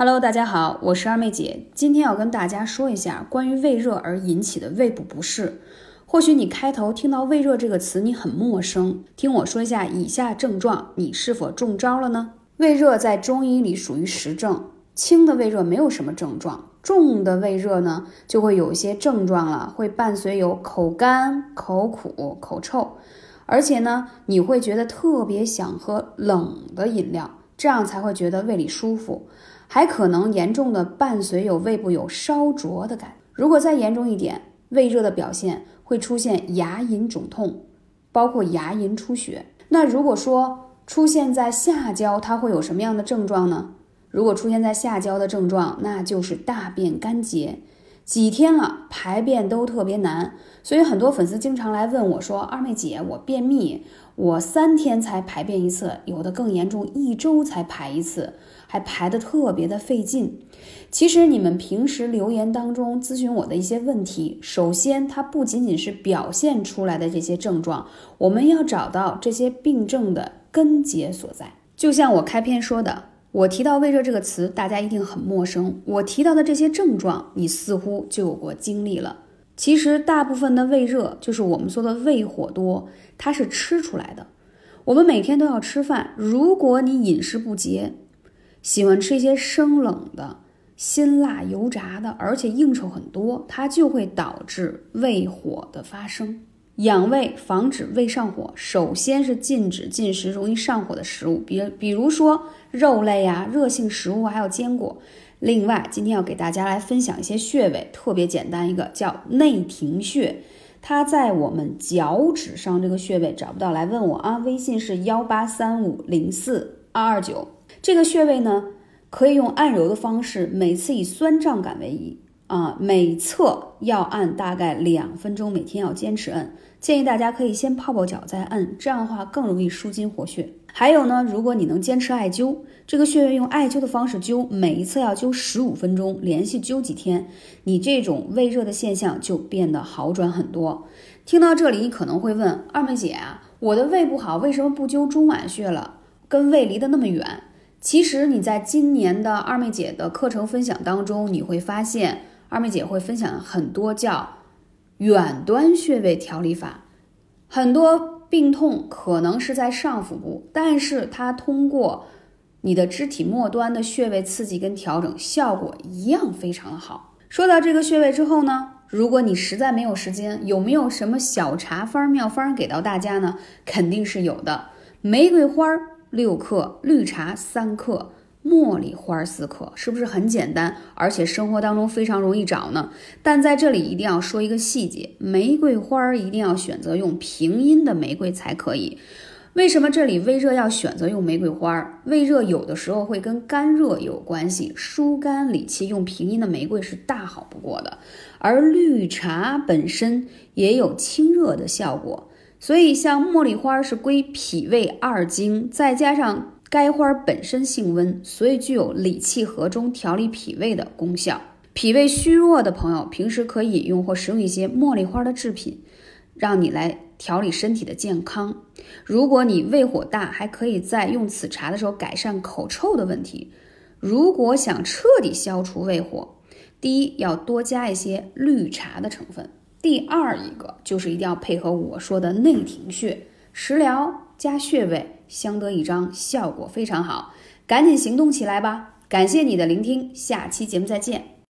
Hello，大家好，我是二妹姐，今天要跟大家说一下关于胃热而引起的胃部不适。或许你开头听到胃热这个词你很陌生，听我说一下以下症状，你是否中招了呢？胃热在中医里属于实症，轻的胃热没有什么症状，重的胃热呢就会有一些症状了，会伴随有口干、口苦、口臭，而且呢你会觉得特别想喝冷的饮料。这样才会觉得胃里舒服，还可能严重的伴随有胃部有烧灼的感。如果再严重一点，胃热的表现会出现牙龈肿痛，包括牙龈出血。那如果说出现在下焦，它会有什么样的症状呢？如果出现在下焦的症状，那就是大便干结。几天了，排便都特别难，所以很多粉丝经常来问我说：“二妹姐，我便秘，我三天才排便一次，有的更严重，一周才排一次，还排的特别的费劲。”其实你们平时留言当中咨询我的一些问题，首先它不仅仅是表现出来的这些症状，我们要找到这些病症的根结所在。就像我开篇说的。我提到胃热这个词，大家一定很陌生。我提到的这些症状，你似乎就有过经历了。其实，大部分的胃热就是我们说的胃火多，它是吃出来的。我们每天都要吃饭，如果你饮食不节，喜欢吃一些生冷的、辛辣油炸的，而且应酬很多，它就会导致胃火的发生。养胃，防止胃上火，首先是禁止进食容易上火的食物，比比如说肉类呀、热性食物，还有坚果。另外，今天要给大家来分享一些穴位，特别简单，一个叫内庭穴，它在我们脚趾上这个穴位找不到，来问我啊，微信是幺八三五零四二二九。这个穴位呢，可以用按揉的方式，每次以酸胀感为宜。啊，每侧要按大概两分钟，每天要坚持按。建议大家可以先泡泡脚再按，这样的话更容易舒筋活血。还有呢，如果你能坚持艾灸这个穴位，用艾灸的方式灸，每一侧要灸十五分钟，连续灸几天，你这种胃热的现象就变得好转很多。听到这里，你可能会问二妹姐啊，我的胃不好，为什么不灸中脘穴了？跟胃离得那么远？其实你在今年的二妹姐的课程分享当中，你会发现。二妹姐会分享很多叫远端穴位调理法，很多病痛可能是在上腹部，但是它通过你的肢体末端的穴位刺激跟调整，效果一样非常的好。说到这个穴位之后呢，如果你实在没有时间，有没有什么小茶方妙方给到大家呢？肯定是有的，玫瑰花六克，绿茶三克。茉莉花四克，是不是很简单？而且生活当中非常容易找呢。但在这里一定要说一个细节：玫瑰花一定要选择用平阴的玫瑰才可以。为什么这里胃热要选择用玫瑰花？胃热有的时候会跟肝热有关系，疏肝理气，用平阴的玫瑰是大好不过的。而绿茶本身也有清热的效果，所以像茉莉花是归脾胃二经，再加上。该花本身性温，所以具有理气和中、调理脾胃的功效。脾胃虚弱的朋友，平时可以饮用或食用一些茉莉花的制品，让你来调理身体的健康。如果你胃火大，还可以在用此茶的时候改善口臭的问题。如果想彻底消除胃火，第一要多加一些绿茶的成分，第二一个就是一定要配合我说的内庭穴食疗。加穴位相得益彰，效果非常好，赶紧行动起来吧！感谢你的聆听，下期节目再见。